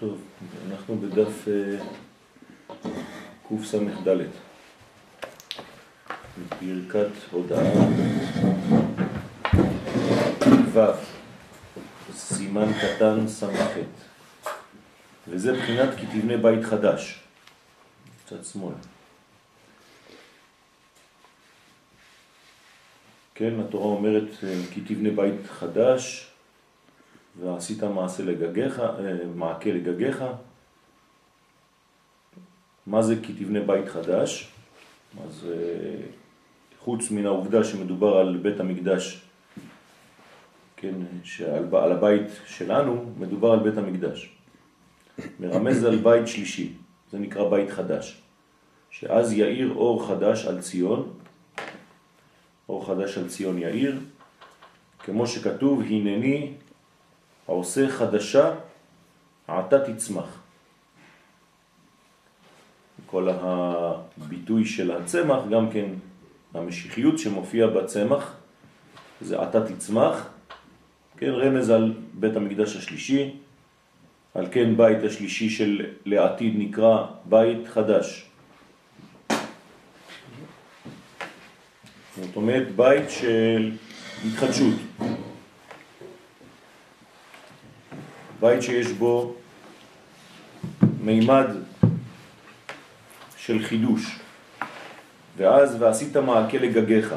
טוב, אנחנו בדף אה, קס"ד, ברכת הודעה. ו', סימן קטן ס"ח, וזה בחינת כי תבנה בית חדש, קצת שמאל. כן, התורה אומרת אה, כי תבנה בית חדש, ועשית מעשה לגגיך, אה, מעקה לגגיך. מה זה כי תבנה בית חדש? אז אה, חוץ מן העובדה שמדובר על בית המקדש, כן, שעל על הבית שלנו מדובר על בית המקדש. מרמז על בית שלישי, זה נקרא בית חדש. שאז יאיר אור חדש על ציון, אור חדש על ציון יאיר, כמו שכתוב, הנני העושה חדשה, עתה תצמח. כל הביטוי של הצמח, גם כן המשיחיות שמופיע בצמח, זה עתה תצמח, כן, רמז על בית המקדש השלישי, על כן בית השלישי של לעתיד נקרא בית חדש. זאת אומרת בית של התחדשות. בית שיש בו מימד של חידוש, ואז ועשית מעקה לגגיך.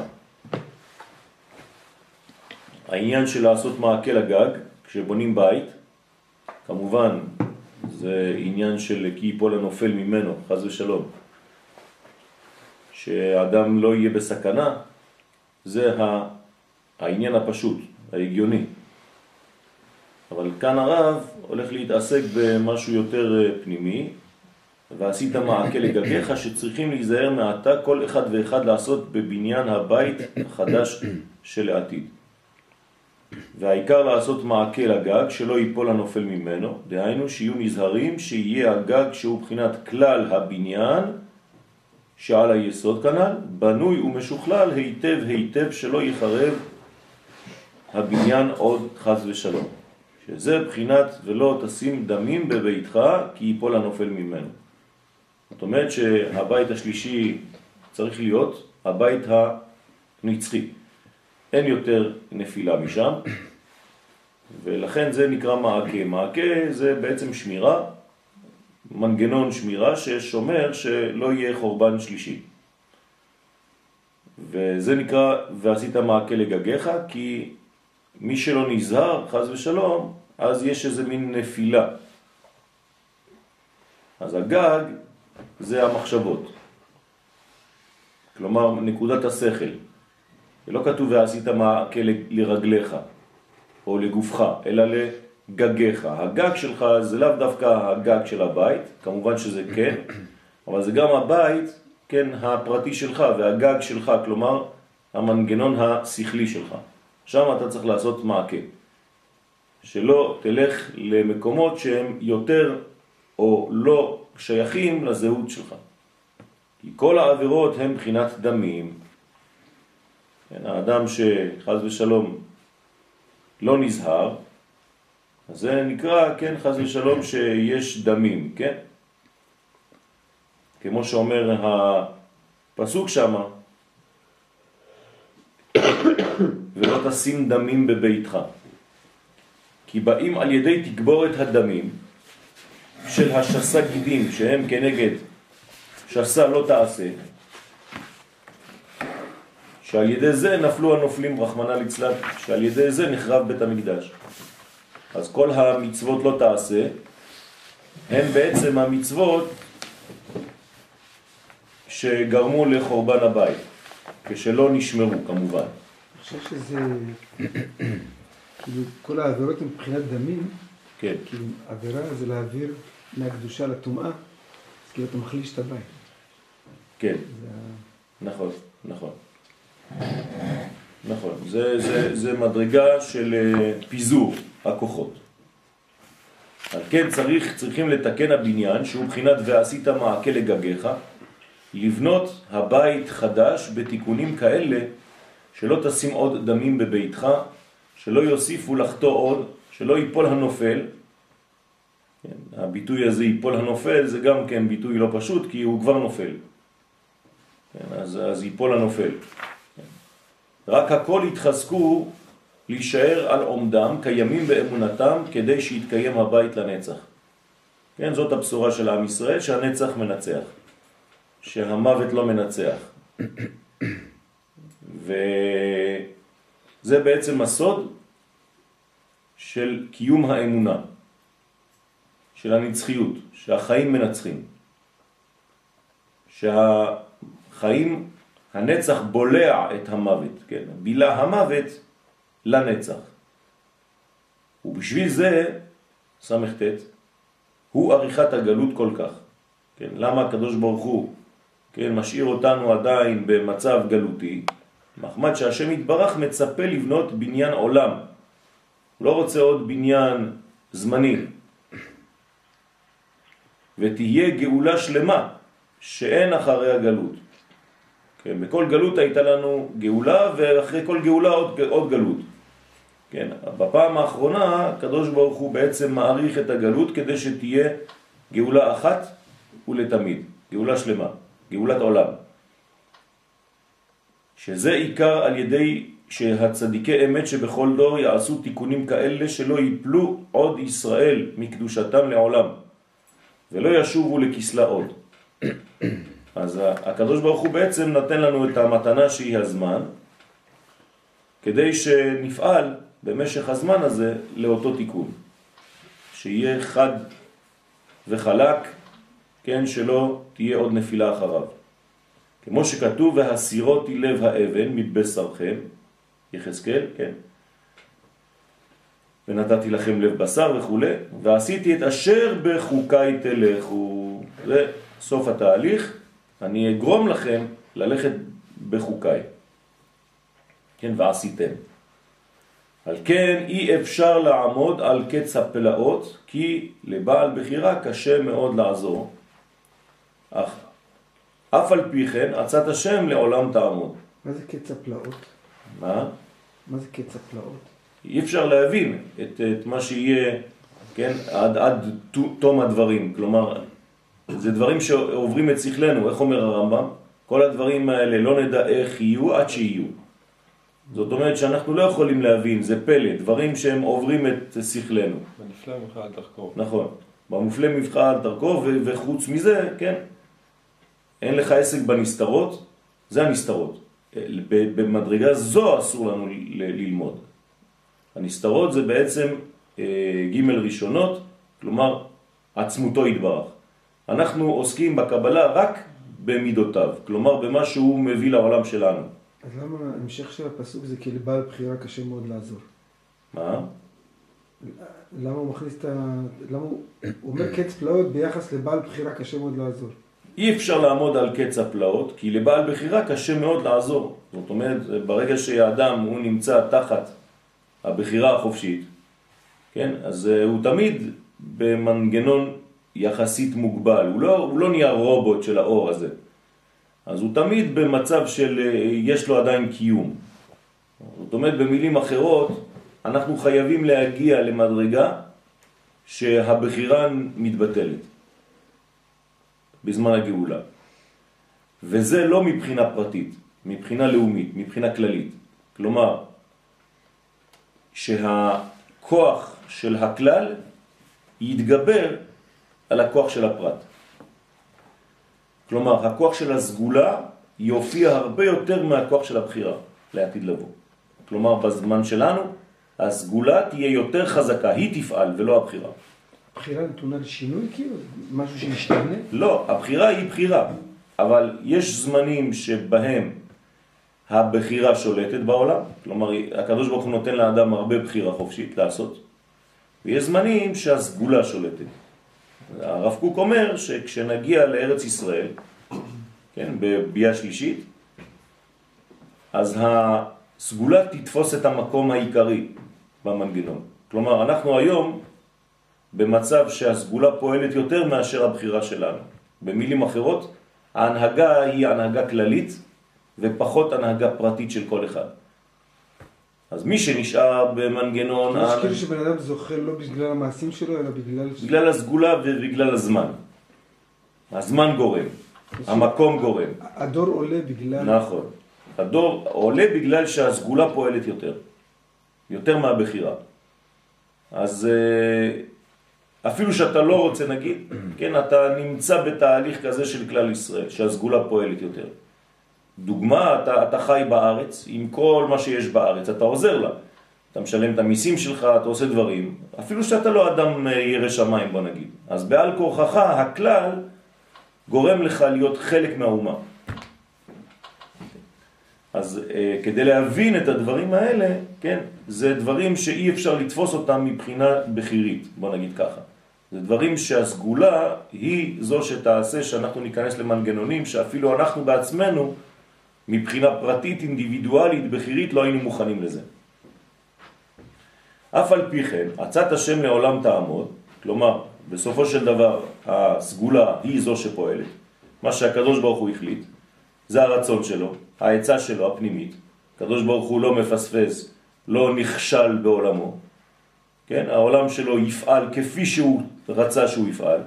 העניין של לעשות מעקה לגג, כשבונים בית, כמובן זה עניין של כי יפול הנופל ממנו, חז ושלום. שאדם לא יהיה בסכנה, זה העניין הפשוט, ההגיוני. כאן הרב הולך להתעסק במשהו יותר אה, פנימי, ועשית מעקה לגביך שצריכים להיזהר מעתה כל אחד ואחד לעשות בבניין הבית החדש של העתיד. והעיקר לעשות מעקה לגג שלא ייפול הנופל ממנו, דהיינו שיהיו נזהרים שיהיה הגג שהוא בחינת כלל הבניין שעל היסוד כנ"ל, בנוי ומשוכלל היטב היטב שלא יחרב הבניין עוד חז ושלום. שזה בחינת ולא תשים דמים בביתך כי ייפול הנופל ממנו. זאת אומרת שהבית השלישי צריך להיות הבית הנצחי. אין יותר נפילה משם, ולכן זה נקרא מעקה. מעקה זה בעצם שמירה, מנגנון שמירה ששומר שלא יהיה חורבן שלישי. וזה נקרא ועשית מעקה לגגיך, כי מי שלא נזהר, חז ושלום, אז יש איזה מין נפילה. אז הגג זה המחשבות. כלומר, נקודת השכל. ולא כתוב ועשית מעקה לרגליך או לגופך, אלא לגגיך. הגג שלך זה לאו דווקא הגג של הבית, כמובן שזה כן, אבל זה גם הבית, כן, הפרטי שלך והגג שלך, כלומר, המנגנון השכלי שלך. שם אתה צריך לעשות מעקה. שלא תלך למקומות שהם יותר או לא שייכים לזהות שלך. כי כל העבירות הן בחינת דמים. כן, האדם שחז ושלום לא נזהר, אז זה נקרא, כן, חז ושלום שיש דמים, כן? כמו שאומר הפסוק שמה, ולא תשים דמים בביתך. כי באים על ידי תגבורת הדמים של השסה גידים שהם כנגד שסה לא תעשה, שעל ידי זה נפלו הנופלים רחמנה לצלת, שעל ידי זה נחרב בית המקדש. אז כל המצוות לא תעשה, הן בעצם המצוות שגרמו לחורבן הבית, כשלא נשמרו כמובן. חושב שזה כאילו כל העבירות הן מבחינת דמים, כן. כאילו עבירה זה להעביר מהקדושה לטומאה, אז כאילו אתה מחליש את הבית. כן, זה... נכון, נכון. נכון, זה, זה, זה מדרגה של אה, פיזור הכוחות. על כן צריך, צריכים לתקן הבניין שהוא מבחינת ועשית מעקה לגגיך, לבנות הבית חדש בתיקונים כאלה שלא תשים עוד דמים בביתך שלא יוסיפו לחטוא עוד, שלא ייפול הנופל, כן, הביטוי הזה ייפול הנופל זה גם כן ביטוי לא פשוט כי הוא כבר נופל. כן, אז, אז ייפול הנופל. כן. רק הכל יתחזקו להישאר על עומדם, קיימים באמונתם, כדי שיתקיים הבית לנצח. כן, זאת הבשורה של עם ישראל, שהנצח מנצח, שהמוות לא מנצח. וזה בעצם הסוד של קיום האמונה, של הנצחיות, שהחיים מנצחים, שהחיים, הנצח בולע את המוות, כן? בילה המוות לנצח. ובשביל זה, סמכת, הוא עריכת הגלות כל כך. כן? למה הקדוש ברוך הוא כן, משאיר אותנו עדיין במצב גלותי? מחמד שהשם יתברך מצפה לבנות בניין עולם. הוא לא רוצה עוד בניין זמני. ותהיה גאולה שלמה שאין אחרי הגלות. כן, בכל גלות הייתה לנו גאולה ואחרי כל גאולה עוד, עוד גלות. כן, בפעם האחרונה הקדוש ברוך הוא בעצם מעריך את הגלות כדי שתהיה גאולה אחת ולתמיד, גאולה שלמה, גאולת עולם. שזה עיקר על ידי שהצדיקי אמת שבכל דור יעשו תיקונים כאלה שלא ייפלו עוד ישראל מקדושתם לעולם ולא ישובו לכסלה עוד. אז הקדוש ברוך הוא בעצם נתן לנו את המתנה שהיא הזמן כדי שנפעל במשך הזמן הזה לאותו תיקון. שיהיה חד וחלק, כן, שלא תהיה עוד נפילה אחריו. כמו שכתוב, והסירותי לב האבן מבשרכם, יחזקאל, כן. ונתתי לכם לב בשר וכו', ועשיתי את אשר בחוקיי תלכו. זה סוף התהליך, אני אגרום לכם ללכת בחוקיי. כן, ועשיתם. על כן אי אפשר לעמוד על קץ הפלאות, כי לבעל בחירה קשה מאוד לעזור. אך אף על פי כן עצת השם לעולם תעמוד. מה זה קץ הפלאות? מה? מה זה קץ הפלאות? אי אפשר להבין את, את מה שיהיה, כן, עד, עד תום הדברים. כלומר, זה דברים שעוברים את שכלנו, איך אומר הרמב"ם? כל הדברים האלה לא נדע איך יהיו עד שיהיו. זאת אומרת שאנחנו לא יכולים להבין, זה פלא, דברים שהם עוברים את שכלנו. בנפלא ממך אל תחקור. נכון, במופלא ממך אל תחקור, וחוץ מזה, כן, אין לך עסק בנסתרות, זה הנסתרות. במדרגה זו אסור לנו ללמוד. הנסתרות זה בעצם אה, ג' ראשונות, כלומר עצמותו יתברך. אנחנו עוסקים בקבלה רק במידותיו, כלומר במה שהוא מביא לעולם שלנו. אז למה המשך של הפסוק זה כי לבעל בחירה קשה מאוד לעזור? מה? למה הוא מכניס את ה... למה. הוא אומר קץ פלאות ביחס לבעל בחירה קשה מאוד לעזור. אי אפשר לעמוד על קץ הפלאות, כי לבעל בחירה קשה מאוד לעזור. זאת אומרת, ברגע שהאדם הוא נמצא תחת הבחירה החופשית, כן, אז אה, הוא תמיד במנגנון יחסית מוגבל, הוא לא, הוא לא נהיה רובוט של האור הזה. אז הוא תמיד במצב של אה, יש לו עדיין קיום. זאת אומרת, במילים אחרות, אנחנו חייבים להגיע למדרגה שהבחירה מתבטלת בזמן הגאולה. וזה לא מבחינה פרטית, מבחינה לאומית, מבחינה כללית. כלומר, שהכוח של הכלל יתגבר על הכוח של הפרט. כלומר, הכוח של הסגולה יופיע הרבה יותר מהכוח של הבחירה לעתיד לבוא. כלומר, בזמן שלנו, הסגולה תהיה יותר חזקה, היא תפעל ולא הבחירה. הבחירה נתונה לשינוי כאילו? משהו שישתנה? לא, הבחירה היא בחירה, אבל יש זמנים שבהם הבחירה שולטת בעולם, כלומר הקדוש ברוך הוא נותן לאדם הרבה בחירה חופשית לעשות, ויש זמנים שהסגולה שולטת. הרב קוק אומר שכשנגיע לארץ ישראל, כן, בביאה שלישית, אז הסגולה תתפוס את המקום העיקרי במנגנון. כלומר, אנחנו היום במצב שהסגולה פועלת יותר מאשר הבחירה שלנו. במילים אחרות, ההנהגה היא הנהגה כללית ופחות הנהגה פרטית של כל אחד. אז מי שנשאר במנגנון... יש כאילו שבן אדם זוכה לא בגלל המעשים שלו, אלא בגלל... בגלל הסגולה ובגלל הזמן. הזמן גורם, המקום גורם. הדור עולה בגלל... נכון. הדור עולה בגלל שהסגולה פועלת יותר. יותר מהבחירה. אז אה, אפילו שאתה לא רוצה נגיד, כן, אתה נמצא בתהליך כזה של כלל ישראל, שהסגולה פועלת יותר. דוגמה, אתה, אתה חי בארץ עם כל מה שיש בארץ, אתה עוזר לה. אתה משלם את המיסים שלך, אתה עושה דברים, אפילו שאתה לא אדם אה, ירא שמיים בוא נגיד. אז בעל כורחך הכלל גורם לך להיות חלק מהאומה. אז אה, כדי להבין את הדברים האלה, כן, זה דברים שאי אפשר לתפוס אותם מבחינה בחירית, בוא נגיד ככה. זה דברים שהסגולה היא זו שתעשה שאנחנו ניכנס למנגנונים שאפילו אנחנו בעצמנו מבחינה פרטית, אינדיבידואלית, בחירית, לא היינו מוכנים לזה. אף על פי כן, עצת השם לעולם תעמוד, כלומר, בסופו של דבר הסגולה היא זו שפועלת, מה שהקדוש ברוך הוא החליט, זה הרצון שלו, העצה שלו הפנימית, הקדוש ברוך הוא לא מפספס, לא נכשל בעולמו, כן? העולם שלו יפעל כפי שהוא רצה שהוא יפעל,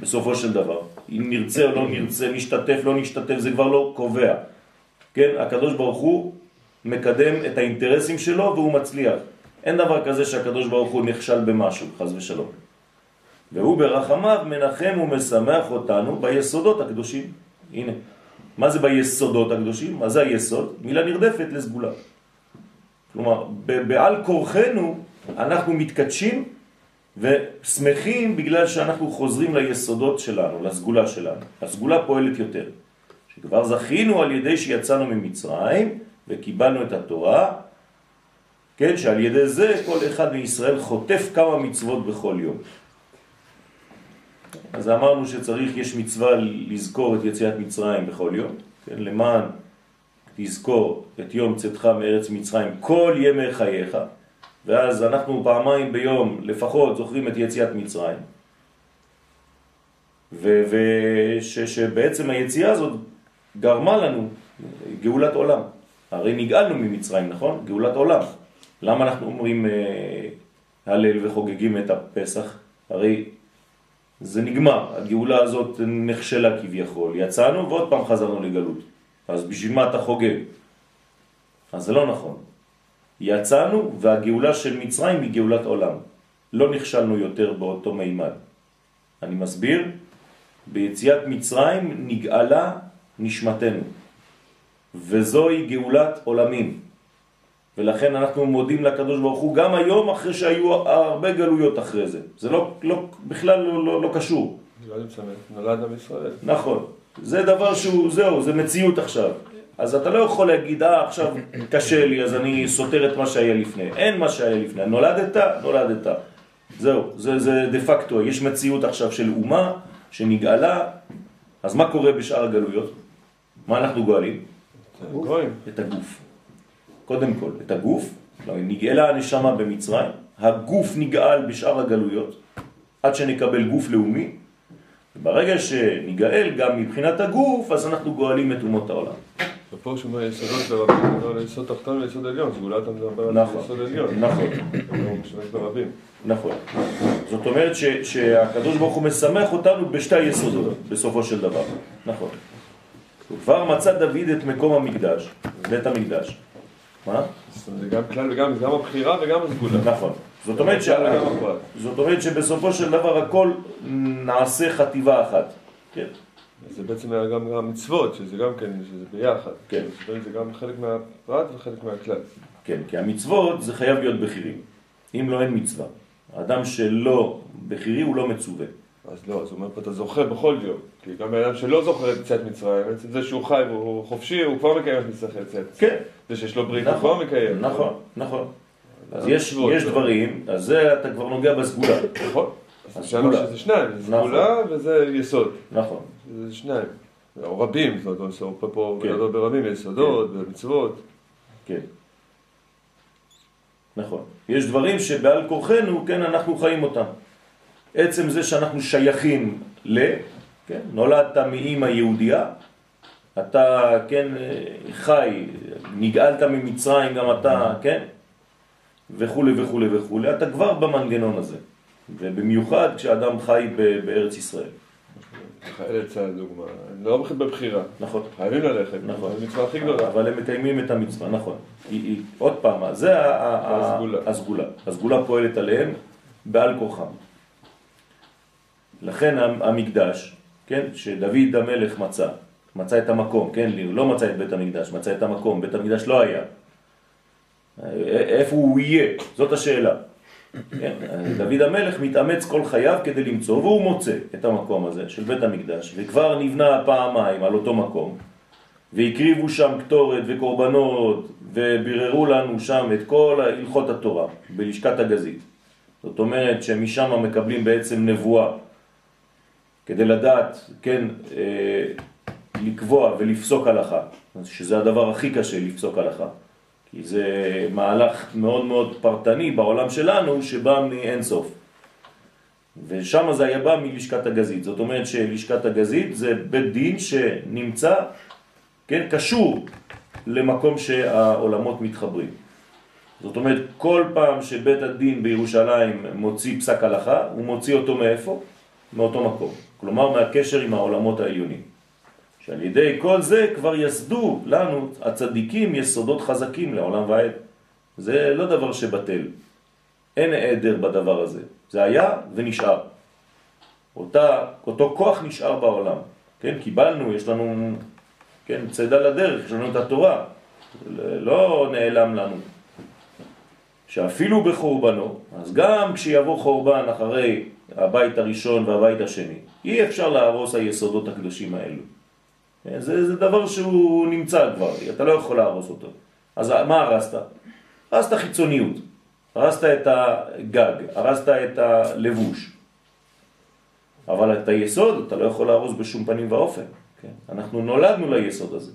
בסופו של דבר. אם נרצה או לא נרצה, נשתתף, לא נשתתף, זה כבר לא קובע. כן? הקדוש ברוך הוא מקדם את האינטרסים שלו והוא מצליח. אין דבר כזה שהקדוש ברוך הוא נכשל במשהו, חז ושלום. והוא ברחמיו מנחם ומשמח אותנו ביסודות הקדושים. הנה, מה זה ביסודות הקדושים? מה זה היסוד? מילה נרדפת לסגולה. כלומר, בעל כורחנו אנחנו מתקדשים ושמחים בגלל שאנחנו חוזרים ליסודות שלנו, לסגולה שלנו. הסגולה פועלת יותר. שכבר זכינו על ידי שיצאנו ממצרים וקיבלנו את התורה, כן, שעל ידי זה כל אחד מישראל חוטף כמה מצוות בכל יום. אז אמרנו שצריך, יש מצווה לזכור את יציאת מצרים בכל יום, כן, למען תזכור את יום צאתך מארץ מצרים כל ימי חייך, ואז אנחנו פעמיים ביום לפחות זוכרים את יציאת מצרים, ושבעצם היציאה הזאת גרמה לנו גאולת עולם. הרי נגאלנו ממצרים, נכון? גאולת עולם. למה אנחנו אומרים אה, הלל וחוגגים את הפסח? הרי זה נגמר, הגאולה הזאת נכשלה כביכול, יצאנו ועוד פעם חזרנו לגלות. אז בשביל מה אתה חוגג? אז זה לא נכון. יצאנו והגאולה של מצרים היא גאולת עולם. לא נכשלנו יותר באותו מימד. אני מסביר, ביציאת מצרים נגאלה נשמתנו, וזוהי גאולת עולמים. ולכן אנחנו מודים לקדוש ברוך הוא גם היום אחרי שהיו הרבה גלויות אחרי זה. זה לא, לא, בכלל לא, לא, לא קשור. נולד עם ישראל. נכון. זה דבר שהוא, זהו, זה מציאות עכשיו. אז אתה לא יכול להגיד, אה, עכשיו קשה לי, אז אני סותר את מה שהיה לפני. אין מה שהיה לפני. נולדת, נולדת. זהו, זה, זה דה פקטו. יש מציאות עכשיו של אומה שנגאלה, אז מה קורה בשאר הגלויות? מה אנחנו גואלים? את הגוף. קודם כל, את הגוף, לא, נגאלה הנשמה במצרים, הגוף נגאל בשאר הגלויות, עד שנקבל גוף לאומי, וברגע שנגאל גם מבחינת הגוף, אז אנחנו גואלים את אומות העולם. שהוא אומר יסודות ברבים, זה יסוד תחתון ויסוד עליון, סגולה אתה מדבר על נכון, יסוד עליון. נכון, הוא משתמש ברבים. נכון. זאת אומרת ש, שהקדוש ברוך הוא משמח אותנו בשתי היסודות, בסופו של דבר. נכון. כבר מצא דוד את מקום המקדש, בית המקדש. מה? זה גם כלל וגם גם הבחירה וגם הסגולה. נכון. זאת אומרת, ש... זאת אומרת שבסופו של דבר הכל נעשה חטיבה אחת. כן. זה בעצם היה גם המצוות, שזה גם כן, שזה ביחד. כן. זאת אומרת, זה גם חלק מהפרט וחלק מהכלל. כן, כי המצוות זה חייב להיות בחירים. אם לא אין מצווה. אדם שלא בחירי הוא לא מצווה. אז לא, אז הוא אומר פה, אתה זוכר בכל יום. כי גם בן אדם שלא זוכר את יציאת מצרים, בעצם זה שהוא חי והוא חופשי, הוא כבר מקיים את מצוות יציאת מצרים. כן. זה שיש לו ברית, הוא כבר מקיים. נכון, נכון. אז אז יש, מצוות, יש לא. דברים, אז זה אתה כבר נוגע בסגולה. נכון. אז סגולה. שזה שניים, זה נכון. סגולה וזה יסוד. נכון. זה שניים. או רבים, זאת אומרת, הוא פה כן. גדול ברבים, יסודות, ומצוות. כן. נכון. יש דברים שבעל כורחנו, כן, אנחנו חיים אותם. עצם זה שאנחנו שייכים ל... כן, נולדת מאימא יהודייה, אתה, כן, חי, נגאלת ממצרים גם אתה, כן? וכולי וכולי וכולי, אתה כבר במנגנון הזה. ובמיוחד כשאדם חי בארץ ישראל. חיילי צה"ל דוגמה, לא בבחירה, נכון. חייבים ללכת, נכון. זו המצווה הכי גדולה. אבל הם מקיימים את המצווה, נכון. עוד פעם, זה הסגולה. הסגולה. פועלת עליהם בעל כוחם. לכן המ- המקדש, כן, שדוד המלך מצא, מצא את המקום, כן, לא מצא את בית המקדש, מצא את המקום, בית המקדש לא היה. איפה הוא יהיה? זאת השאלה. כן? דוד המלך מתאמץ כל חייו כדי למצוא, והוא מוצא את המקום הזה של בית המקדש, וכבר נבנה פעמיים על אותו מקום, והקריבו שם קטורת וקורבנות, וביררו לנו שם את כל הלכות התורה בלשכת הגזית. זאת אומרת שמשם מקבלים בעצם נבואה, כדי לדעת, כן, אה, לקבוע ולפסוק הלכה, שזה הדבר הכי קשה לפסוק הלכה. זה מהלך מאוד מאוד פרטני בעולם שלנו שבא מאין סוף. ושם זה היה בא מלשכת הגזית. זאת אומרת שלשכת הגזית זה בית דין שנמצא, כן, קשור למקום שהעולמות מתחברים. זאת אומרת, כל פעם שבית הדין בירושלים מוציא פסק הלכה, הוא מוציא אותו מאיפה? מאותו מקום. כלומר, מהקשר עם העולמות העליונים. שעל ידי כל זה כבר יסדו לנו הצדיקים יסודות חזקים לעולם ועד. זה לא דבר שבטל. אין עדר בדבר הזה. זה היה ונשאר. אותה, אותו כוח נשאר בעולם. כן, קיבלנו, יש לנו, כן, צדה לדרך, יש לנו את התורה. לא נעלם לנו. שאפילו בחורבנו, אז גם כשיבוא חורבן אחרי הבית הראשון והבית השני, אי אפשר להרוס היסודות הקדושים האלו. זה, זה דבר שהוא נמצא כבר, אתה לא יכול להרוס אותו. אז מה הרסת? הרסת חיצוניות, הרסת את הגג, הרסת את הלבוש. אבל את היסוד אתה לא יכול להרוס בשום פנים ואופן. כן? אנחנו נולדנו ליסוד הזה.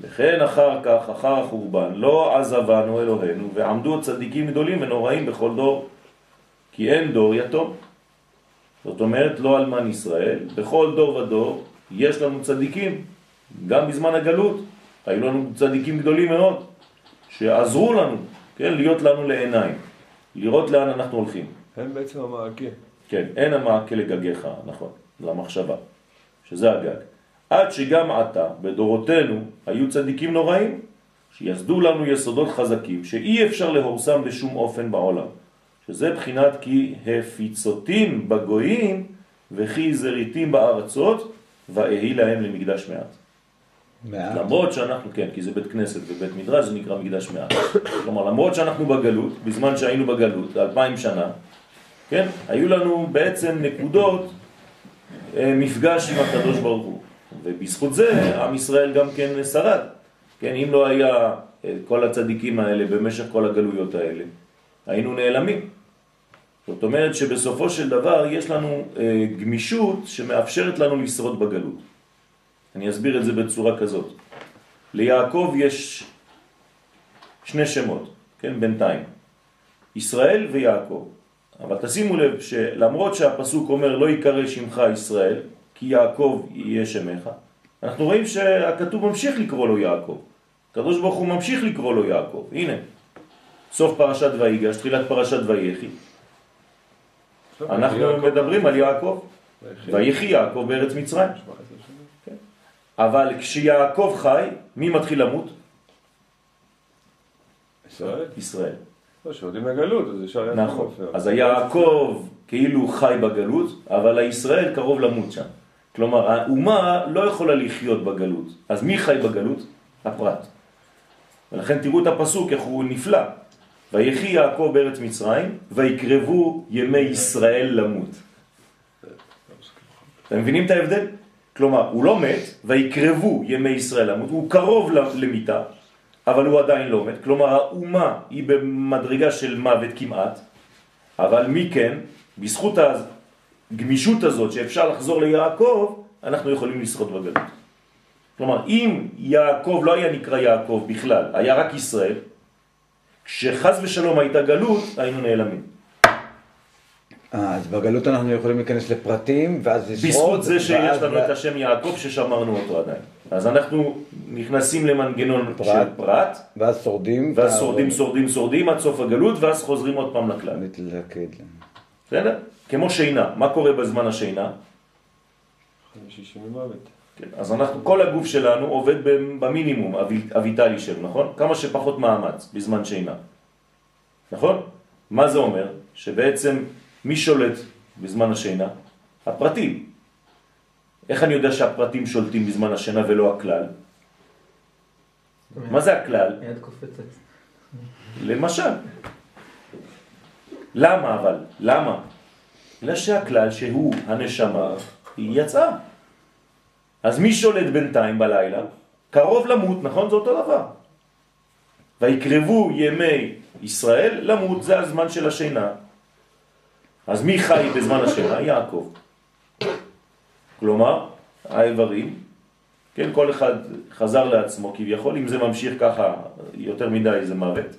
וכן אחר כך, אחר החורבן, לא עזבנו אלוהינו, ועמדו צדיקים גדולים ונוראים בכל דור. כי אין דור יתום. זאת אומרת, לא אלמן ישראל, בכל דור ודור יש לנו צדיקים, גם בזמן הגלות, היו לנו צדיקים גדולים מאוד, שעזרו לנו, כן, להיות לנו לעיניים, לראות לאן אנחנו הולכים. הם בעצם המעקה. כן, אין המעקה לגגיך, נכון, למחשבה, שזה הגג. עד שגם עתה, בדורותינו, היו צדיקים נוראים, שיסדו לנו יסודות חזקים, שאי אפשר להורסם בשום אופן בעולם. שזה בחינת כי הפיצותים בגויים וכי זריתים בארצות, ואהי להם למקדש מעט. מעט. למרות שאנחנו, כן, כי זה בית כנסת ובית מדרש, זה נקרא מקדש מעט. כלומר, למרות שאנחנו בגלות, בזמן שהיינו בגלות, אלפיים שנה, כן, היו לנו בעצם נקודות אה, מפגש עם הקדוש ברוך הוא. ובזכות זה, עם ישראל גם כן שרד. כן, אם לא היה אה, כל הצדיקים האלה במשך כל הגלויות האלה, היינו נעלמים. זאת אומרת שבסופו של דבר יש לנו אה, גמישות שמאפשרת לנו לשרוד בגלות. אני אסביר את זה בצורה כזאת. ליעקב יש שני שמות, כן, בינתיים. ישראל ויעקב. אבל תשימו לב שלמרות שהפסוק אומר לא יקרא שמך ישראל, כי יעקב יהיה שמך, אנחנו רואים שהכתוב ממשיך לקרוא לו יעקב. הקדוש ברוך הוא ממשיך לקרוא לו יעקב. הנה, סוף פרשת ויגש, תחילת פרשת ויחי. אנחנו מדברים על יעקב. ויחי יעקב בארץ מצרים. אבל כשיעקב חי, מי מתחיל למות? ישראל? ישראל. לא, שיורדים לגלות, אז ישר יעקב נכון. אז היעקב כאילו חי בגלות, אבל הישראל קרוב למות שם. כלומר, האומה לא יכולה לחיות בגלות. אז מי חי בגלות? הפרט. ולכן תראו את הפסוק, איך הוא נפלא. ויחי יעקב בארץ מצרים, ויקרבו ימי ישראל למות. אתם מבינים את ההבדל? כלומר, הוא לא מת, ויקרבו ימי ישראל למות, הוא קרוב למיטה, אבל הוא עדיין לא מת. כלומר, האומה היא במדרגה של מוות כמעט, אבל מי כן? בזכות הגמישות הזאת שאפשר לחזור ליעקב, אנחנו יכולים לשחות בגלות. כלומר, אם יעקב לא היה נקרא יעקב בכלל, היה רק ישראל, כשחז ושלום הייתה גלות, היינו נעלמים. אה, אז בגלות אנחנו יכולים להיכנס לפרטים, ואז לשרוד. בזכות זה שיש לנו את השם יעקב ששמרנו אותו עדיין. אז אנחנו נכנסים למנגנון פרט. של פרט, ואז שורדים. ואז שורדים, שורדים, שורדים עד סוף הגלות, ואז חוזרים עוד פעם לכלל. מתלכד. בסדר? כמו שינה. מה קורה בזמן השינה? שישים ממוות. כן, אז אנחנו, כל הגוף שלנו עובד במינימום הויטלי שלו, נכון? כמה שפחות מאמץ בזמן שינה. נכון? מה זה אומר? שבעצם מי שולט בזמן השינה? הפרטים. איך אני יודע שהפרטים שולטים בזמן השינה ולא הכלל? מה זה הכלל? היד קופצת. למשל. למה אבל? למה? בגלל שהכלל שהוא הנשמה, היא יצאה. אז מי שולט בינתיים בלילה? קרוב למות, נכון? זה אותו דבר. ויקרבו ימי ישראל למות, זה הזמן של השינה. אז מי חי בזמן השינה? יעקב. כלומר, האיברים, כן, כל אחד חזר לעצמו כביכול, אם זה ממשיך ככה יותר מדי זה מוות.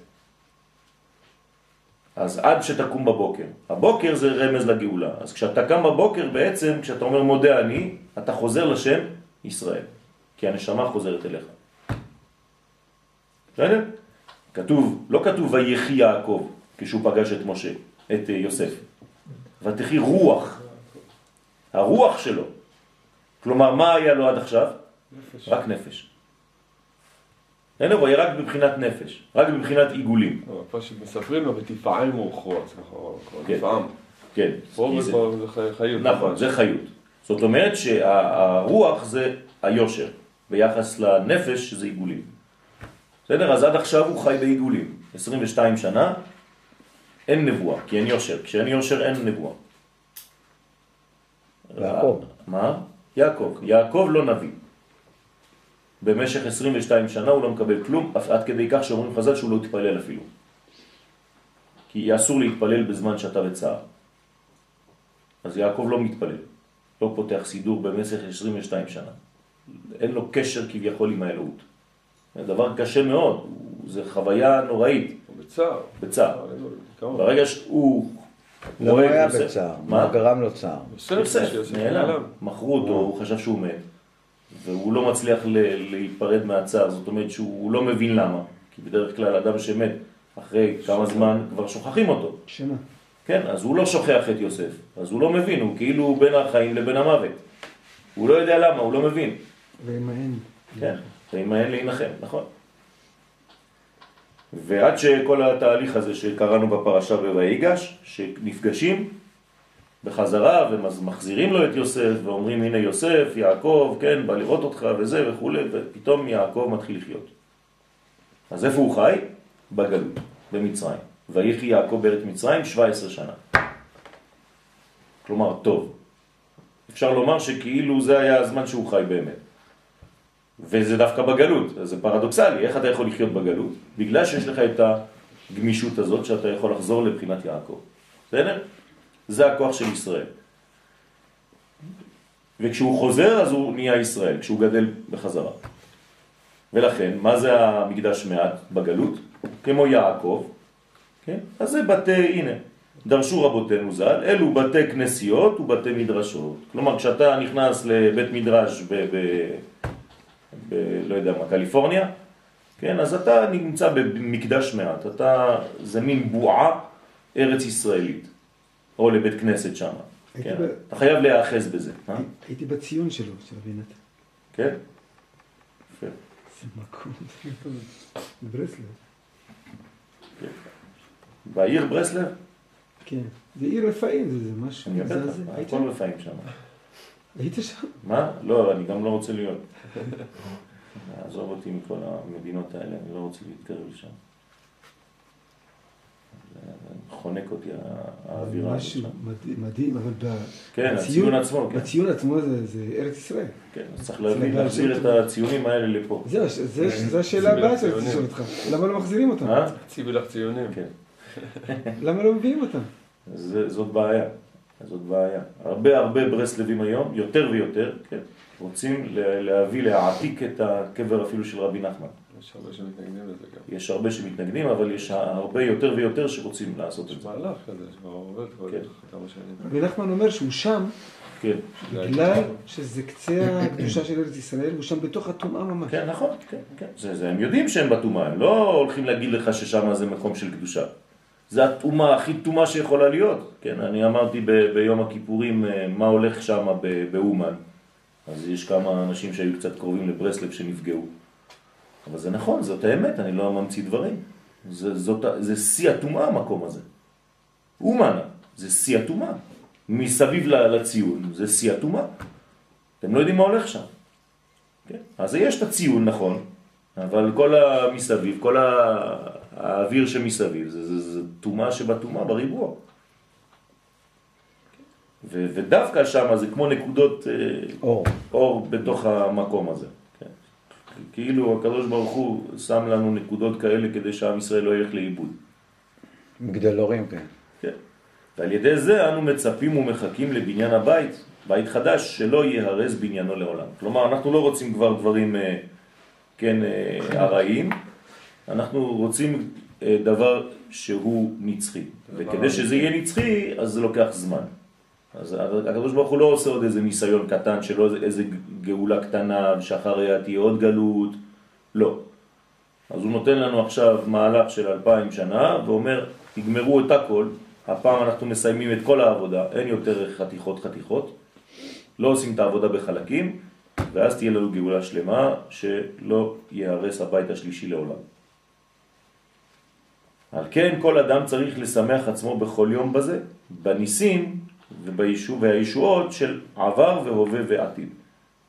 אז עד שתקום בבוקר. הבוקר זה רמז לגאולה. אז כשאתה קם בבוקר בעצם, כשאתה אומר מודה אני, אתה חוזר לשם ישראל. כי הנשמה חוזרת אליך. בסדר? כתוב, לא כתוב ויחי יעקב כשהוא פגש את משה, את אה, יוסף. ותחי רוח. הרוח שלו. כלומר, מה היה לו עד עכשיו? נפש. רק נפש. אין הוא היה רק בבחינת נפש, רק בבחינת עיגולים. לא, פה שמספרים לו ותפעם רוחו, צריך כן. כן. פה זה- חיות. נכון, זה חיות. זאת אומרת שהרוח זה היושר, ביחס לנפש שזה עיגולים. בסדר? אז עד עכשיו הוא חי בעיגולים. 22 שנה, אין נבואה, כי אין יושר. כשאין יושר אין נבואה. יעקב. מה? יעקב. יעקב לא נביא. במשך 22 שנה הוא לא מקבל כלום, עד כדי כך שאומרים חז"ל שהוא לא התפלל אפילו. כי אסור להתפלל בזמן שאתה בצער. אז יעקב לא מתפלל, לא פותח סידור במשך 22 שנה. אין לו קשר כביכול עם האלוהות. זה דבר קשה מאוד, זה חוויה נוראית, בצער. בצער. ברגע שהוא לא את היה בצער. מה? גרם לו צער? יוסף, נעלם, מכרו אותו, הוא חשב שהוא מת, והוא לא מצליח ל- להיפרד מהצער, זאת אומרת שהוא לא מבין למה, כי בדרך כלל אדם שמת אחרי כמה זמן כבר שוכחים אותו, שנה. כן, אז הוא לא שוכח את יוסף, אז הוא לא מבין, הוא כאילו בין החיים לבין המוות, הוא לא יודע למה, הוא לא מבין, האין. כן, ועם האין להנחם, נכון. ועד שכל התהליך הזה שקראנו בפרשה בויגש, שנפגשים בחזרה ומחזירים לו את יוסף ואומרים הנה יוסף, יעקב, כן, בא לראות אותך וזה וכו', ופתאום יעקב מתחיל לחיות. אז איפה הוא חי? בגלות, במצרים. ויחי יעקב בארץ מצרים 17 שנה. כלומר, טוב. אפשר לומר שכאילו זה היה הזמן שהוא חי באמת. וזה דווקא בגלות, אז זה פרדוקסלי, איך אתה יכול לחיות בגלות? בגלל שיש לך את הגמישות הזאת שאתה יכול לחזור לבחינת יעקב. בסדר? זה הכוח של ישראל. וכשהוא חוזר אז הוא נהיה ישראל, כשהוא גדל בחזרה. ולכן, מה זה המקדש מעט בגלות? כמו יעקב, כן? אז זה בתי, הנה, דרשו רבותינו ז"ל, אלו בתי כנסיות ובתי מדרשות. כלומר, כשאתה נכנס לבית מדרש ב... ב ב... לא יודע מה, קליפורניה, כן, אז אתה נמצא במקדש מעט, אתה, זה מין בועה ארץ ישראלית, או לבית כנסת שם, כן, ב- אתה חייב להיאחז בזה, אה? הייתי בציון שלו, של רבי נתן. כן? יפה. איזה מקום. בברסלב. בעיר ברסלב? כן. זה עיר רפאים, זה זה משהו אני יודע, מזעזע. הכל רפאים שם. היית שם? מה? לא, אני גם לא רוצה להיות. עזוב אותי מכל המדינות האלה, אני לא רוצה להתקרב לשם. חונק אותי האווירה הזאת שם. מדהים, אבל ב- כן, בציון- הציון עצמו, כן. בציון עצמו זה זה ארץ ישראל. כן, אז צריך להחזיר את הציונים האלה לפה. זהו, זו השאלה הבאה שרציתי הציונים. לשאול אותך. למה לא מחזירים אותם? אה? ציווי לך ציונים. כן. למה לא מביאים אותם? זה- זאת בעיה, זאת בעיה. הרבה הרבה ברסלבים היום, יותר ויותר, כן, רוצים לה- להביא, להעתיק את הקבר אפילו של רבי נחמן. יש הרבה שמתנגדים לזה גם. יש הרבה שמתנגדים, אבל יש הרבה יותר ויותר שרוצים לעשות את יש זה. מהלך כזה, שכבר עובד כבר כן. כמה שנים. רבי נחמן אומר שהוא שם, כן, בגלל שזה קצה הקדושה של ארץ ישראל, הוא שם בתוך הטומאה ממש. כן, נכון, כן, כן. זה, זה, הם יודעים שהם בטומאה, הם לא הולכים להגיד לך ששם זה מקום של קדושה. זה הטומאה הכי טומאה שיכולה להיות. כן, אני אמרתי ב, ביום הכיפורים אה, מה הולך שם באומן. אז יש כמה אנשים שהיו קצת קרובים לברסלב שנפגעו. אבל זה נכון, זאת האמת, אני לא ממציא דברים. זה, זאת, זה שיא הטומאה המקום הזה. אומן, זה שיא הטומאה. מסביב לציון, זה שיא הטומאה. אתם לא יודעים מה הולך שם. כן? אז יש את הציון, נכון, אבל כל המסביב, כל האוויר שמסביב, זה, טומאה שבטומאה בריבוע. ו, ודווקא שם זה כמו נקודות אה, אור. אור בתוך המקום הזה. כן? כאילו הקדוש ברוך הוא שם לנו נקודות כאלה כדי שעם ישראל לא ילך לאיבוד. מגדלורים, כן. כן. ועל ידי זה אנו מצפים ומחכים לבניין הבית, בית חדש, שלא יהרס בניינו לעולם. כלומר, אנחנו לא רוצים כבר דברים, אה, כן, אה, הרעים, אנחנו רוצים אה, דבר שהוא נצחי. וכדי שזה יהיה נצחי, אז זה לוקח זמן. אז הקדוש ברוך הוא לא עושה עוד איזה ניסיון קטן שלא איזה- גאולה קטנה ושאחריה תהיה עוד גלות, לא. אז הוא נותן לנו עכשיו מהלך של אלפיים שנה ואומר, תגמרו את הכל, הפעם אנחנו מסיימים את כל העבודה, אין יותר חתיכות חתיכות, לא עושים את העבודה בחלקים, ואז תהיה לנו גאולה שלמה שלא יהרס הבית השלישי לעולם. על כן כל אדם צריך לשמח עצמו בכל יום בזה, בניסים ובישוע, והישועות של עבר והווה ועתיד.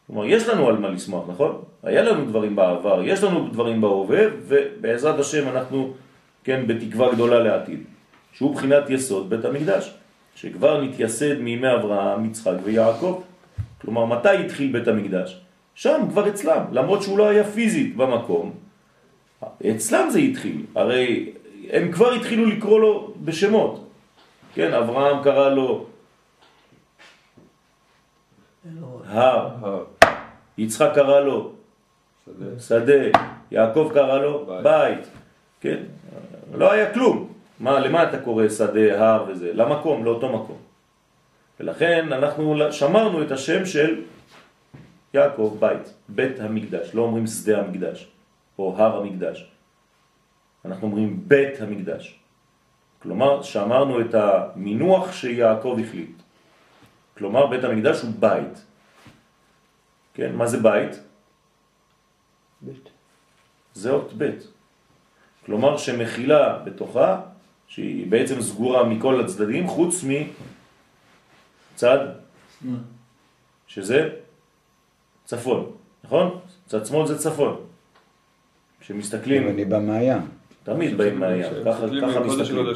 כלומר, יש לנו על מה לשמוח, נכון? היה לנו דברים בעבר, יש לנו דברים בהווה, ובעזרת השם אנחנו, כן, בתקווה גדולה לעתיד, שהוא בחינת יסוד בית המקדש, שכבר נתייסד מימי אברהם, יצחק ויעקב. כלומר, מתי התחיל בית המקדש? שם, כבר אצלם, למרות שהוא לא היה פיזית במקום. אצלם זה התחיל, הרי הם כבר התחילו לקרוא לו בשמות. כן, אברהם קרא לו הר, יצחק קרא לו שדה. יעקב קרא לו. בית, כן? לא היה כלום. מה, למה אתה קורא שדה, הר וזה? למקום, לאותו מקום. ולכן אנחנו שמרנו את השם של יעקב, בית, בית המקדש. לא אומרים שדה המקדש או הר המקדש. אנחנו אומרים בית המקדש. כלומר, שמרנו את המינוח שיעקב החליט. כלומר, בית המקדש הוא בית. כן, מה זה בית? בית. זה אות ב'. כלומר שמכילה בתוכה, שהיא בעצם סגורה מכל הצדדים, חוץ מצד, שזה צפון, נכון? צד שמאל זה צפון. כשמסתכלים, אני בא מהים. תמיד באים מהים, ככה מסתכלים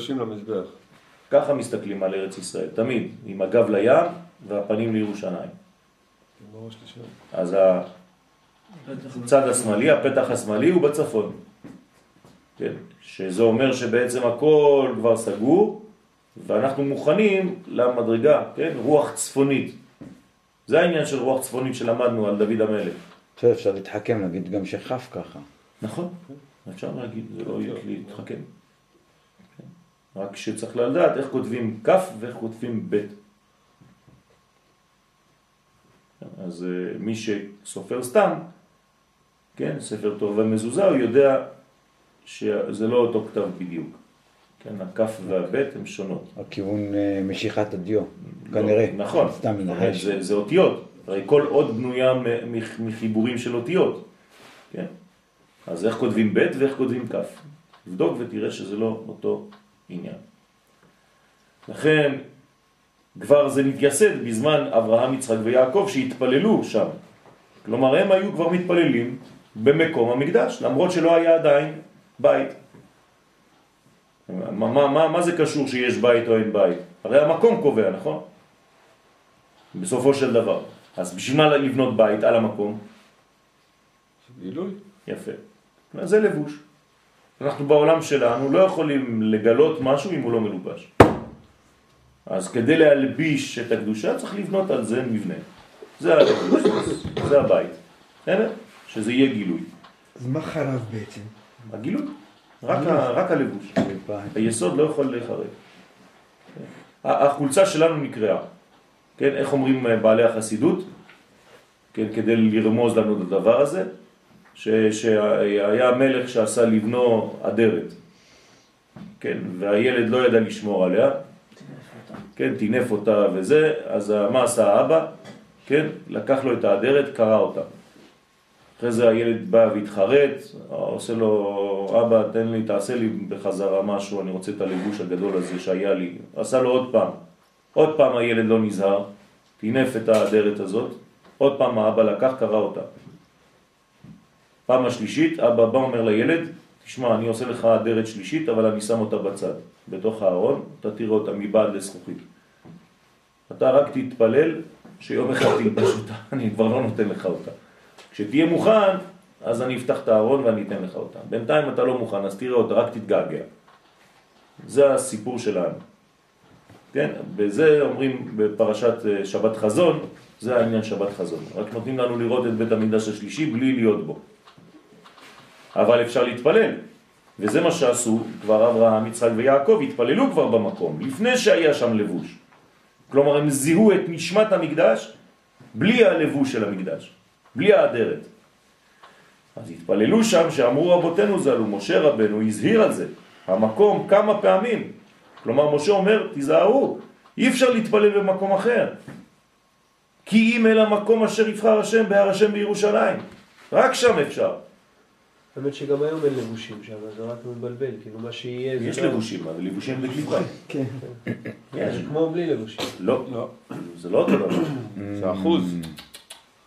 ככה מסתכלים, על ארץ ישראל, תמיד, עם הגב לים והפנים לירושלים. אז הצד השמאלי, הפתח השמאלי הוא בצפון. כן? שזה אומר שבעצם הכל כבר סגור, ואנחנו מוכנים למדרגה, כן? רוח צפונית. זה העניין של רוח צפונית שלמדנו על דוד המלך. בסדר, אפשר להתחכם, להגיד גם שכף ככה. נכון, אפשר להגיד, זה לא יהיה להתחכם. כן. רק שצריך לדעת איך כותבים כף ואיך כותבים בית. אז אה, מי שסופר סתם, כן, ספר טוב ומזוזה, הוא יודע שזה לא אותו כתב בדיוק. כן, הכף והבית הם שונות. הכיוון אה, משיכת הדיו, כנראה. לא, נכון, הרי מנחש. זה, אותיות, הרי כל אות בנויה מחיבורים של אותיות, כן? אז איך כותבים ב' ואיך כותבים כ'? תבדוק ותראה שזה לא אותו עניין. לכן כבר זה מתייסד בזמן אברהם, יצחק ויעקב שהתפללו שם. כלומר הם היו כבר מתפללים במקום המקדש, למרות שלא היה עדיין בית. מה, מה, מה, מה זה קשור שיש בית או אין בית? הרי המקום קובע, נכון? בסופו של דבר. אז בשביל מה לבנות בית על המקום? גילוי. יפה. זה לבוש. אנחנו בעולם שלנו לא יכולים לגלות משהו אם הוא לא מלובש. אז כדי להלביש את הקדושה צריך לבנות על זה מבנה. זה הלבוש, זה הבית. בסדר? שזה יהיה גילוי. אז מה חרב בעצם? הגילוי. רק, ה, רק הלבוש. היסוד לא יכול להיחרב. החולצה שלנו נקראה. כן, איך אומרים אה, בעלי החסידות? כן, כדי לרמוז לנו את הדבר הזה, ש, שהיה מלך שעשה לבנו אדרת, כן, והילד לא ידע לשמור עליה, כן, טינף אותה וזה, אז מה עשה האבא? כן, לקח לו את האדרת, קרא אותה. אחרי זה הילד בא והתחרט, עושה לו, אבא תן לי, תעשה לי בחזרה משהו, אני רוצה את הלבוש הגדול הזה שהיה לי. עשה לו עוד פעם. עוד פעם הילד לא נזהר, טינף את האדרת הזאת, עוד פעם האבא לקח, קרא אותה. פעם השלישית, אבא בא אומר לילד, תשמע, אני עושה לך אדרת שלישית, אבל אני שם אותה בצד, בתוך הארון, אתה תראה אותה מבעד לזכוכית. אתה רק תתפלל שיום אחד תלבש אותה, אני כבר לא נותן לך אותה. כשתהיה מוכן, אז אני אפתח את הארון ואני אתן לך אותה. בינתיים אתה לא מוכן, אז תראה אותה, רק תתגעגע. זה הסיפור שלנו. כן, בזה אומרים בפרשת אה, שבת חזון, זה העניין שבת חזון. רק נותנים לנו לראות את בית המקדש השלישי בלי להיות בו. אבל אפשר להתפלל, וזה מה שעשו כבר אברהם, יצחק ויעקב, התפללו כבר במקום, לפני שהיה שם לבוש. כלומר, הם זיהו את נשמת המקדש בלי הלבוש של המקדש, בלי האדרת. אז התפללו שם שאמרו רבותינו ז"ל, ומשה רבנו הזהיר על זה, המקום כמה פעמים. כלומר, משה אומר, תיזהרו, אי אפשר להתפלל במקום אחר. כי אם אל המקום אשר יבחר השם בהר השם בירושלים. רק שם אפשר. האמת שגם היום אין לבושים שם, זה רק מבלבל, כאילו מה שיהיה זה יש לבושים, אבל לבושים בקליפה. כן. יש. זה כמו בלי לבושים. לא, לא, זה לא אותו דבר. זה אחוז.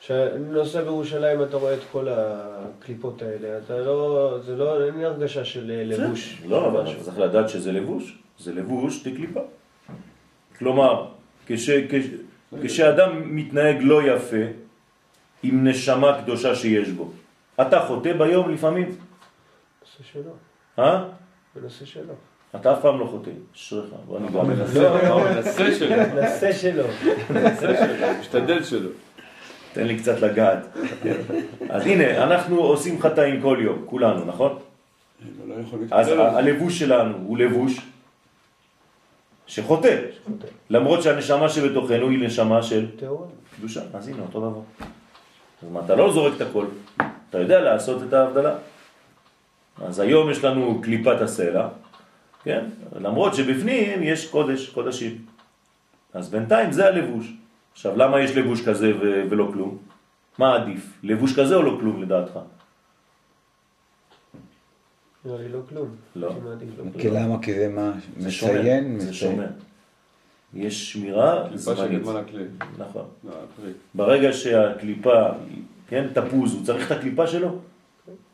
כשאני נוסע בירושלים אתה רואה את כל הקליפות האלה, אתה לא, זה לא, אין לי הרגשה של אה, לבוש. לא, אבל. אתה צריך לדעת שזה לבוש. זה לבוש בקליפה. כלומר, כש, כש, כשאדם מתנהג לא יפה עם נשמה קדושה שיש בו, אתה חוטא ביום לפעמים, בנושא שלו, אה? בנושא שלו. אתה אף פעם לא חוטא. אשריך. בוא אני גם מנסה, הוא מנסה שלו, בנושא שלו. מנסה שלו, משתדל שלו. תן לי קצת לגעת. אז הנה, אנחנו עושים חטאים כל יום, כולנו, נכון? לא אז הלבוש שלנו הוא לבוש שחוטא, למרות שהנשמה שבתוכנו היא נשמה של. קדושה. אז הנה, אותו דבר. אז מה, אתה לא זורק את הכל, אתה יודע לעשות את ההבדלה. אז היום יש לנו קליפת הסלע, כן? למרות שבפנים יש קודש, קודשים. אז בינתיים זה הלבוש. עכשיו, למה יש לבוש כזה ו- ולא כלום? מה עדיף? לבוש כזה או לא כלום לדעתך? לי לא כלום. לא. לא כי. למה? כי זה מה? מציין? זה. שומר. יש שמירה זמנית. נכון. לא. ברגע שהקליפה, כן, תפוז, הוא צריך את הקליפה שלו?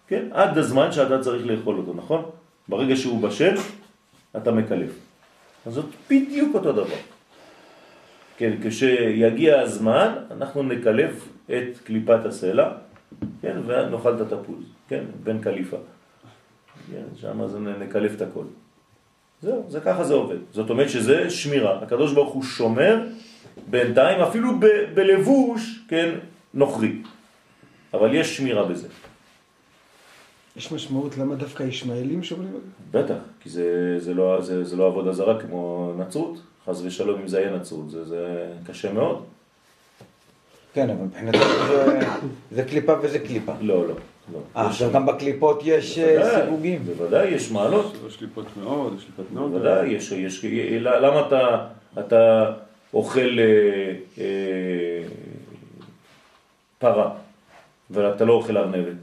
כן, עד הזמן שאתה צריך לאכול אותו, נכון? ברגע שהוא בשל, אתה מקלף. אז זאת בדיוק אותו דבר. כן, כשיגיע הזמן, אנחנו נקלף את קליפת הסלע, כן, ונאכל את התפוז, כן, בין קליפה. כן, שם אז נקלף את הכל. זהו, זה ככה זה עובד. זאת אומרת שזה שמירה. הקדוש ברוך הוא שומר בינתיים, אפילו ב- בלבוש, כן, נוכרי. אבל יש שמירה בזה. יש משמעות למה דווקא ישמעאלים שומרים על זה? בטח, כי זה, זה, לא, זה, זה לא עבודה זרה כמו נצרות. חס ושלום אם זה יהיה נצרות, זה, זה קשה מאוד. כן, אבל מבחינתנו זה- זה קליפה וזה קליפה. לא, לא. לא. אה, עכשיו גם בקליפות יש אה, בוודאי, סיווגים. בוודאי, יש מעלות. יש קליפות מאוד, יש קליפות מאוד. בוודאי, יש, יש, למה אתה, אתה אוכל אה, אה, פרה, ואתה לא אוכל ארנבת?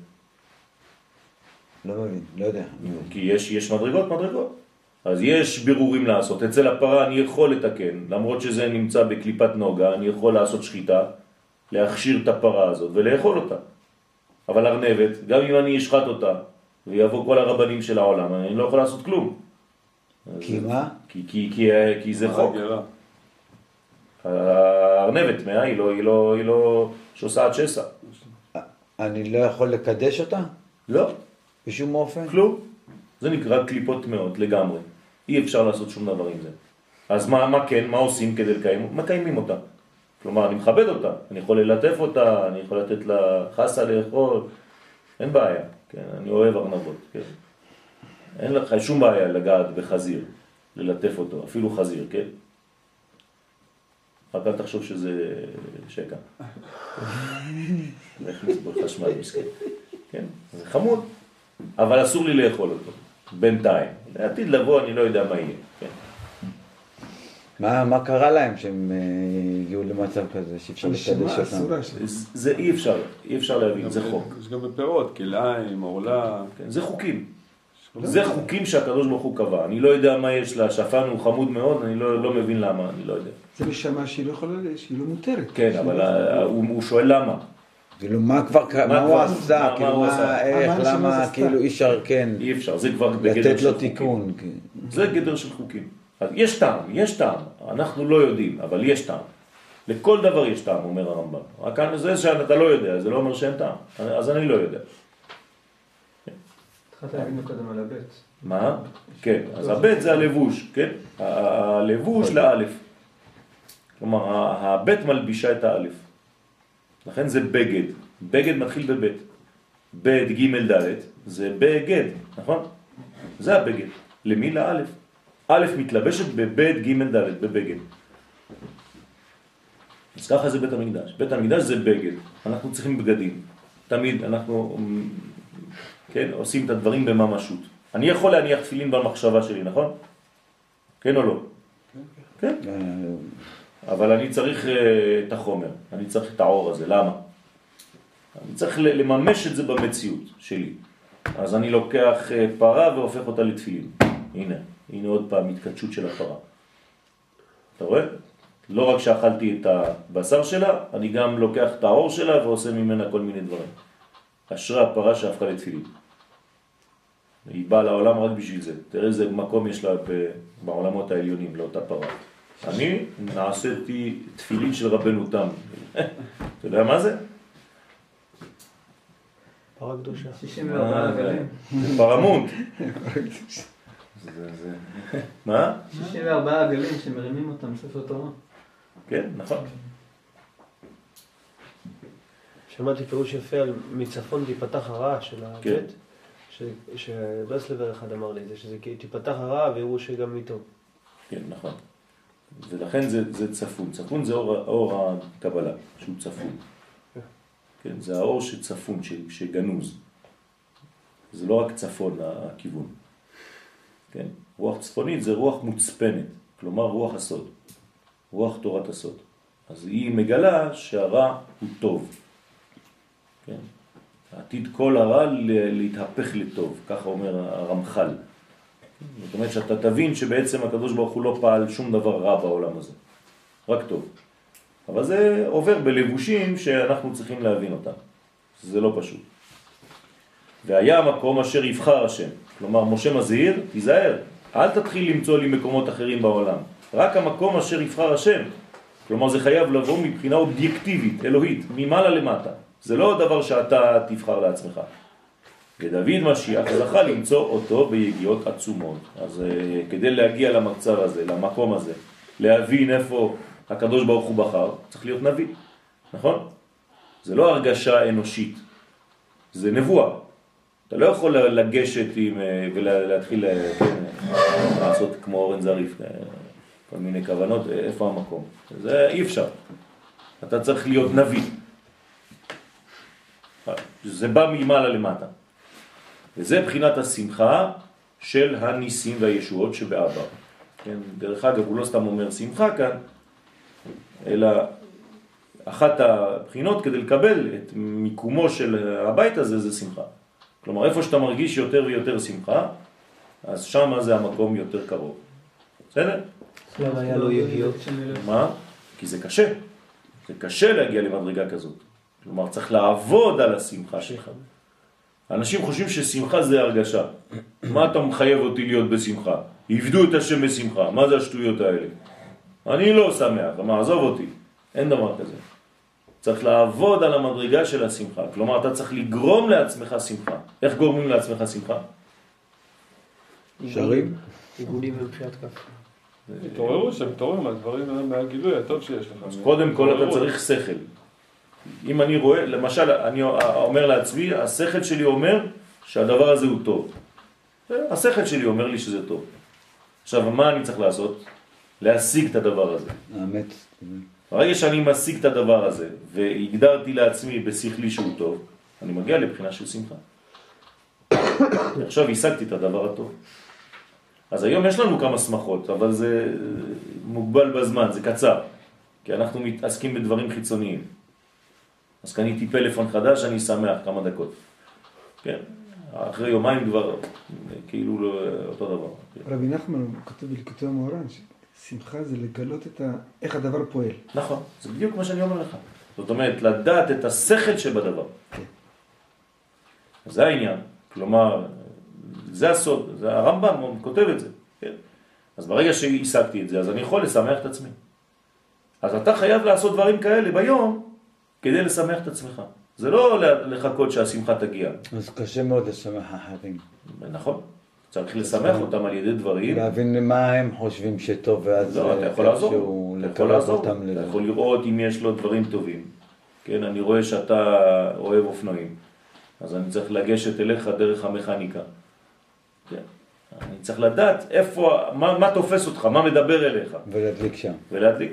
לא מבין, לא יודע. כי יש, יש מדרגות, מדרגות. אז יש בירורים לעשות. אצל הפרה אני יכול לתקן, למרות שזה נמצא בקליפת נוגה, אני יכול לעשות שחיטה, להכשיר את הפרה הזאת ולאכול אותה. אבל ארנבת, גם אם אני אשחט אותה, ויבוא כל הרבנים של העולם, אני לא יכול לעשות כלום. כי מה? כי, כי, כי, כי זה חוק. הארנבת טמאה, היא לא, היא לא, היא לא שוסעת שסע. אני לא יכול לקדש אותה? לא, בשום אופן? כלום. זה נקרא קליפות טמאות לגמרי. אי אפשר לעשות שום דבר עם זה. אז מה, מה כן, מה עושים כדי לקיים? מקיימים אותה. כלומר, אני מכבד אותה, אני יכול ללטף אותה, אני יכול לתת לה חסה לאכול, אין בעיה, כן, אני אוהב ארנבות, כן. אין לך שום בעיה לגעת בחזיר, ללטף אותו, אפילו חזיר, כן. רק אל תחשוב שזה שקע. להכניס בו חשמל מסכן. כן, זה חמוד, אבל אסור לי לאכול אותו, בינתיים. לעתיד לבוא אני לא יודע מה יהיה. כן. מה, מה קרה להם שהם אה, הגיעו למצב כזה שאי אפשר נשמה לקדש אותם? זה- זה אי אפשר, אי אפשר להבין, זה חוק. יש גם בפירות, כלאיים, עורלה. כן, זה חוקים. כל זה. חוקים שהקדוש ברוך הוא קבע. אני לא יודע מה יש לה, שפן הוא חמוד מאוד, אני לא, לא מבין למה, אני לא יודע. זה נשמה שהיא לא יכולה, שהיא לא מותרת. כן, אבל לא- ה- הוא, הוא שואל למה. כאילו, מה כבר, קרה- מה הוא עשה? כאילו, מה? איך, למה? כאילו, אי אפשר, כן, אי אפשר, זה כבר בגדר לתת של לו חוקים. תיקון. כן. זה גדר של חוקים. אז יש טעם, יש טעם. אנחנו לא יודעים, אבל יש טעם. לכל דבר יש טעם, אומר הרמב"ם. רק זה שאתה לא יודע, זה לא אומר שאין טעם. אז אני לא יודע. התחלת להגיד לו קודם על הבית. מה? כן, אז הבית זה הלבוש, כן? הלבוש לאלף. כלומר, ה- הבית מלבישה את האלף. לכן זה בגד. בגד מתחיל בבית. בית ג' ד' זה בגד, נכון? זה הבגד. למי? לאלף. א' מתלבשת בבית ג' ד', בבגד. אז ככה זה בית המקדש. בית המקדש זה בגד. אנחנו צריכים בגדים. תמיד אנחנו כן, עושים את הדברים בממשות. אני יכול להניח תפילין במחשבה שלי, נכון? כן או לא? כן. אה, אבל אני צריך אה, את החומר, אני צריך את האור הזה, למה? אני צריך לממש את זה במציאות שלי. אז אני לוקח אה, פרה והופך אותה לתפילין. הנה, הנה עוד פעם התקדשות של הפרה. אתה רואה? לא רק שאכלתי את הבשר שלה, אני גם לוקח את האור שלה ועושה ממנה כל מיני דברים. אשרי הפרה שהפכה לתפילין. היא באה לעולם רק בשביל זה. תראה איזה מקום יש לה בעולמות העליונים לאותה פרה. אני נעשיתי תפילין של רבנו תם. אתה יודע מה זה? פרה קדושה. 64 אה, עגלים. זה פרמונט. זה- זה- מה? 64 עגלים שמרימים אותם ספר תורה. כן, נכון. שמעתי פירוש יפה על מצפון תיפתח הרעה של כן. הבית. ש- שברסלבר אחד אמר לי את זה, שזה תיפתח הרעה ויראו שגם איתו. כן, נכון. ולכן זה, זה צפון. צפון זה אור, אור הקבלה, שהוא צפון. כן, זה האור שצפון, ש- שגנוז. זה לא רק צפון הכיוון. כן? רוח צפונית זה רוח מוצפנת, כלומר רוח הסוד. רוח תורת הסוד. אז היא מגלה שהרע הוא טוב. כן? עתיד כל הרע להתהפך לטוב, ככה אומר הרמח"ל. זאת אומרת שאתה תבין שבעצם הקדוש ברוך הוא לא פעל שום דבר רע בעולם הזה, רק טוב. אבל זה עובר בלבושים שאנחנו צריכים להבין אותם. זה לא פשוט. והיה המקום אשר יבחר השם. כלומר, משה מזהיר, תיזהר, אל תתחיל למצוא לי מקומות אחרים בעולם. רק המקום אשר יבחר השם. כלומר, זה חייב לבוא מבחינה אובייקטיבית, אלוהית, ממעלה למטה. זה לא דבר שאתה תבחר לעצמך. ודוד משיח זכה למצוא אותו ביגיעות עצומות. אז אה, כדי להגיע למצב הזה, למקום הזה, להבין איפה הקדוש ברוך הוא בחר, צריך להיות נביא, נכון? זה לא הרגשה אנושית, זה נבואה. אתה לא יכול לגשת עם, אה, ולהתחיל אה, לעשות כמו אורן זריף, כל מיני כוונות, איפה המקום? זה אי אפשר. אתה צריך להיות נביא. זה בא ממעלה למטה. וזה בחינת השמחה של הניסים והישועות שבעבר. כן? דרך אגב, הוא לא סתם אומר שמחה כאן, אלא אחת הבחינות כדי לקבל את מיקומו של הבית הזה זה שמחה. כלומר, איפה שאתה מרגיש יותר ויותר שמחה, אז שם זה המקום יותר קרוב. בסדר? למה היה לו יגיעות? מה? כי זה קשה. זה קשה להגיע למדרגה כזאת. כלומר, צריך לעבוד על השמחה שלך. אנשים חושבים ששמחה זה הרגשה. מה אתה מחייב אותי להיות בשמחה? עבדו את השם בשמחה. מה זה השטויות האלה? אני לא שמח, מה, עזוב אותי. אין דבר כזה. צריך לעבוד על המדרגה של השמחה. כלומר, אתה צריך לגרום לעצמך שמחה. איך גורמים לעצמך שמחה? שרים? עיגולים ומחיית כף. תתעוררו שם, תתעוררו מהדברים, מהגילוי הטוב שיש לך. אז קודם כל אתה. צריך שכל. אם אני רואה, למשל, אני אומר לעצמי, השכל שלי אומר שהדבר הזה הוא טוב. השכל שלי אומר לי שזה טוב. עכשיו, מה אני צריך לעשות? להשיג את הדבר הזה. האמת. ברגע שאני משיג את הדבר הזה, והגדרתי לעצמי בשכלי שהוא טוב, אני מגיע לבחינה של שמחה. עכשיו השגתי את הדבר הטוב. אז היום יש לנו כמה שמחות, אבל זה מוגבל בזמן, זה קצר, כי אנחנו מתעסקים בדברים חיצוניים. אז קניתי פלאפון חדש, אני שמח כמה דקות. כן, אחרי יומיים כבר כאילו לא, אותו דבר. רבי נחמן כותב בליקוטי המוהר"ן, ששמחה זה לגלות את ה... איך הדבר פועל. נכון, זה בדיוק מה שאני אומר לך. זאת אומרת, לדעת את השכל שבדבר. כן. זה העניין. כלומר, זה הסוד, זה הרמב"ם כותב את זה. כן? אז ברגע שהשגתי את זה, אז אני יכול לשמח את עצמי. אז אתה חייב לעשות דברים כאלה ביום כדי לשמח את עצמך. זה לא לחכות שהשמחה תגיע. אז קשה מאוד לשמח אחרים. נכון. צריך לשמח אותם על ידי דברים. להבין מה הם חושבים שטוב, ואז לא, אתה יכול לעזור. אתה יכול לעזור. אתה. יכול לראות אם יש לו דברים טובים. כן, אני רואה שאתה אוהב אופנועים. אז אני צריך לגשת אליך דרך המכניקה. כן. אני צריך לדעת איפה, מה, מה תופס אותך, מה מדבר אליך, ולהדליק שם. ולהדליק.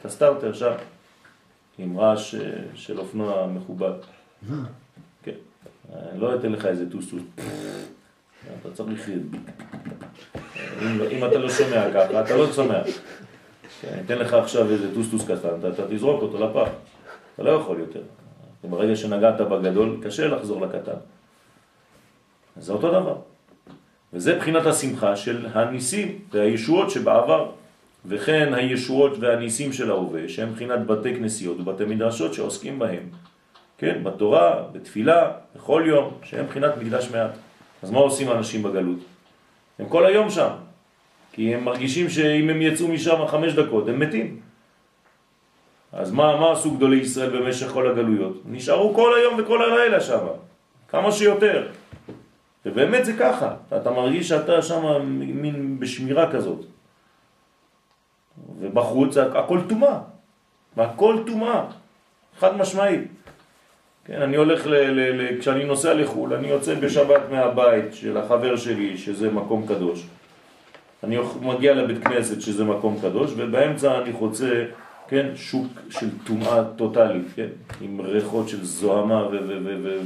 את הסטארטר שם, עם רעש אה, של אופנוע מכובד. כן. אני לא אתן לך איזה טוסטוס. אתה צריך... אם, אם אתה לא שומע ככה, אתה לא שומע. כן, אני אתן לך עכשיו איזה טוסטוס קטן, אתה, אתה תזרוק אותו לפח. אתה לא יכול יותר. ברגע שנגעת בגדול, קשה לחזור לקטן. זה אותו דבר. וזה בחינת השמחה של הניסים והישועות שבעבר, וכן הישועות והניסים של ההווה, שהם בחינת בתי כנסיות ובתי מדרשות שעוסקים בהם. כן, בתורה, בתפילה, בכל יום, שהם בחינת מקדש מעט. אז מה עושים האנשים בגלות? הם כל היום שם, כי הם מרגישים שאם הם יצאו משם חמש דקות, הם מתים. אז מה, מה עשו גדולי ישראל במשך כל הגלויות? נשארו כל היום וכל הלילה שם, כמה שיותר. ובאמת זה ככה, אתה מרגיש שאתה שם מין בשמירה כזאת. ובחוץ הכל טומאה, הכל טומאה, חד משמעית. כן, אני הולך, ל, ל, ל, כשאני נוסע לחו"ל, אני יוצא בשבת מהבית של החבר שלי, שזה מקום קדוש. אני מגיע לבית כנסת, שזה מקום קדוש, ובאמצע אני חוצה, כן, שוק של טומאה טוטלית, כן, עם ריחות של זוהמה ו... ו, ו, ו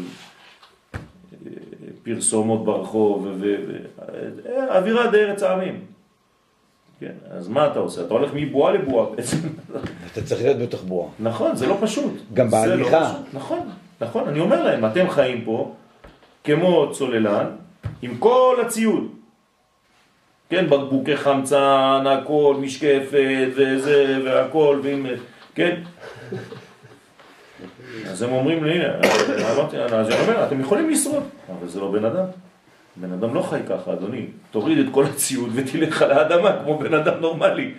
פרסומות ברחוב, ואווירה די ארץ העמים. כן, אז מה אתה עושה? אתה הולך מבועה לבועה בעצם. אתה צריך להיות בתוך בועה. נכון, זה לא פשוט. גם לא בהליכה. נכון, נכון. אני אומר להם, אתם חיים פה כמו צוללן, עם כל הציוד. כן, בקבוקי חמצן, הכל, משקפת, וזה, והכל, ועם, כן? אז הם אומרים לי, אמרתי, אז אני אומר, אתם יכולים לשרוד, אבל זה לא בן אדם. בן אדם לא חי ככה, אדוני. תוריד את כל הציוד ותלך על האדמה כמו בן אדם נורמלי.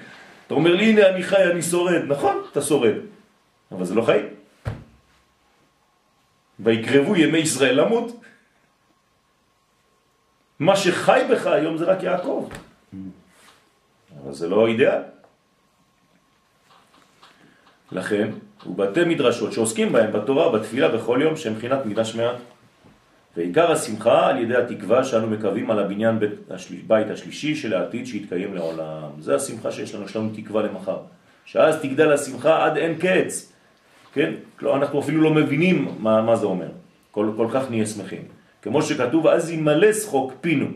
אתה אומר לי, הנה אני חי, אני שורד. נכון, אתה שורד. אבל זה לא חיים. ויקרבו ימי ישראל למות. מה שחי בך היום זה רק יעקב. אבל זה לא אידאל. לכן, ובתי מדרשות שעוסקים בהם בתורה, בתפילה, בכל יום, שהם מבחינת מקדש מעט. ועיקר השמחה על ידי התקווה שאנו מקווים על הבניין בית, השל... בית השלישי של העתיד שיתקיים לעולם. זה השמחה שיש לנו, יש לנו תקווה למחר. שאז תגדל השמחה עד אין קץ. כן? אנחנו אפילו לא מבינים מה, מה זה אומר. כל, כל כך נהיה שמחים. כמו שכתוב, אז ימלא שחוק פינו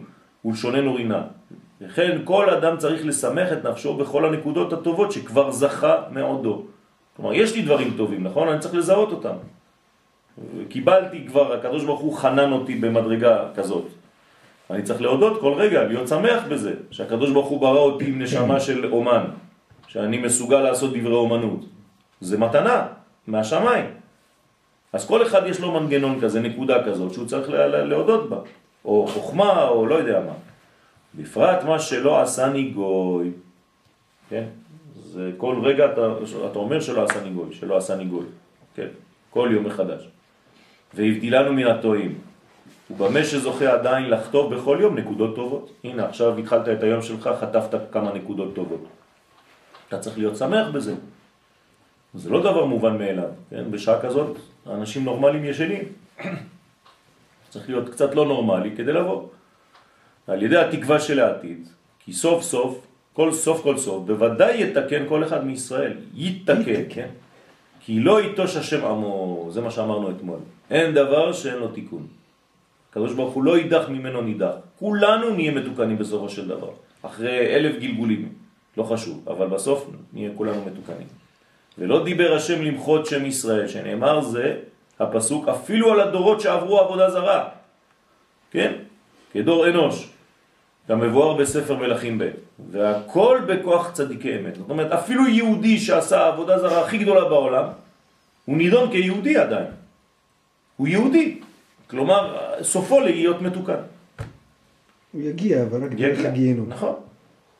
ולשוננו רינה. לכן כל אדם צריך לשמח את נפשו בכל הנקודות הטובות שכבר זכה מעודו. כלומר, יש לי דברים טובים, נכון? אני צריך לזהות אותם. קיבלתי כבר, הקדוש ברוך הוא חנן אותי במדרגה כזאת. אני צריך להודות כל רגע, להיות שמח בזה, שהקדוש ברוך הוא ברא אותי עם נשמה של אומן, שאני מסוגל לעשות דברי אומנות. זה מתנה מהשמיים. אז כל אחד יש לו מנגנון כזה, נקודה כזאת, שהוא צריך לה- לה- להודות בה, או חוכמה, או לא יודע מה. בפרט מה שלא עשני גוי, כן? זה כל רגע אתה, אתה אומר שלא עשני גוי, שלא עשני גוי, כן? כל יום מחדש. והבדילנו מן הטועים. ובמה שזוכה עדיין לחטוף בכל יום נקודות טובות. הנה, עכשיו התחלת את היום שלך, חטפת כמה נקודות טובות. אתה צריך להיות שמח בזה. זה לא דבר מובן מאליו, כן? בשעה כזאת אנשים נורמליים ישנים. צריך להיות קצת לא נורמלי כדי לבוא. על ידי התקווה של העתיד, כי סוף סוף כל סוף כל סוף, בוודאי יתקן כל אחד מישראל, יתקן, כן? כי לא יתוש השם עמו, זה מה שאמרנו אתמול. אין דבר שאין לו תיקון. הקדוש ברוך הוא לא יידח ממנו נידח. כולנו נהיה מתוקנים בסופו של דבר. אחרי אלף גלגולים, לא חשוב, אבל בסוף נהיה כולנו מתוקנים. ולא דיבר השם למחות שם ישראל, שנאמר זה הפסוק אפילו על הדורות שעברו עבודה זרה. כן? כדור אנוש. גם מבואר בספר מלכים ב' והכל בכוח צדיקי אמת. זאת אומרת, אפילו יהודי שעשה עבודה זרה הכי גדולה בעולם, הוא נידון כיהודי עדיין. הוא יהודי. כלומר, סופו להיות מתוקן. הוא יגיע, אבל רק דרך. הגיהנום. נכון.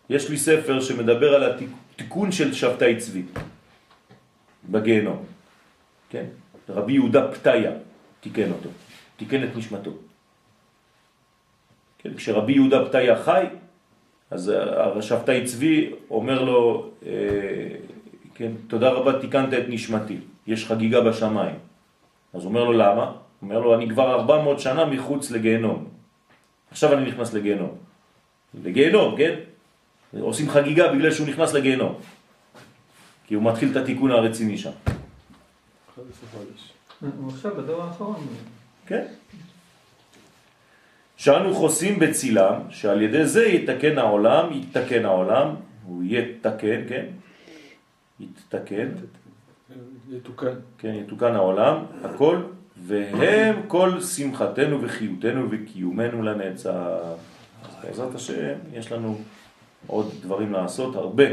יש לי ספר שמדבר על התיקון של שבתאי צבי בגיהנום. כן? רבי יהודה פתיה תיקן אותו, תיקן את נשמתו. כן? כשרבי יהודה פתיה חי, אז השבתאי צבי אומר לו, אה, כן, תודה רבה תיקנת את נשמתי, יש חגיגה בשמיים. אז אומר לו למה? אומר לו אני כבר 400 שנה מחוץ לגיהנום. עכשיו אני נכנס לגיהנום. לגיהנום, כן? עושים חגיגה בגלל שהוא נכנס לגיהנום. כי הוא מתחיל את התיקון הרציני שם. הוא עכשיו בדור האחרון. כן? שאנו חוסים בצילם, שעל ידי זה יתקן העולם, יתקן העולם, הוא יתקן, כן? יתקן, יתוקן. כן, יתוקן העולם, הכל, והם כל שמחתנו וחיותנו וקיומנו לנצח. אז בעזרת השם, יש לנו עוד דברים לעשות, הרבה,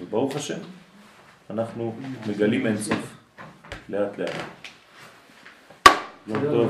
וברוך השם, אנחנו מגלים אינסוף, לאט לאט. יום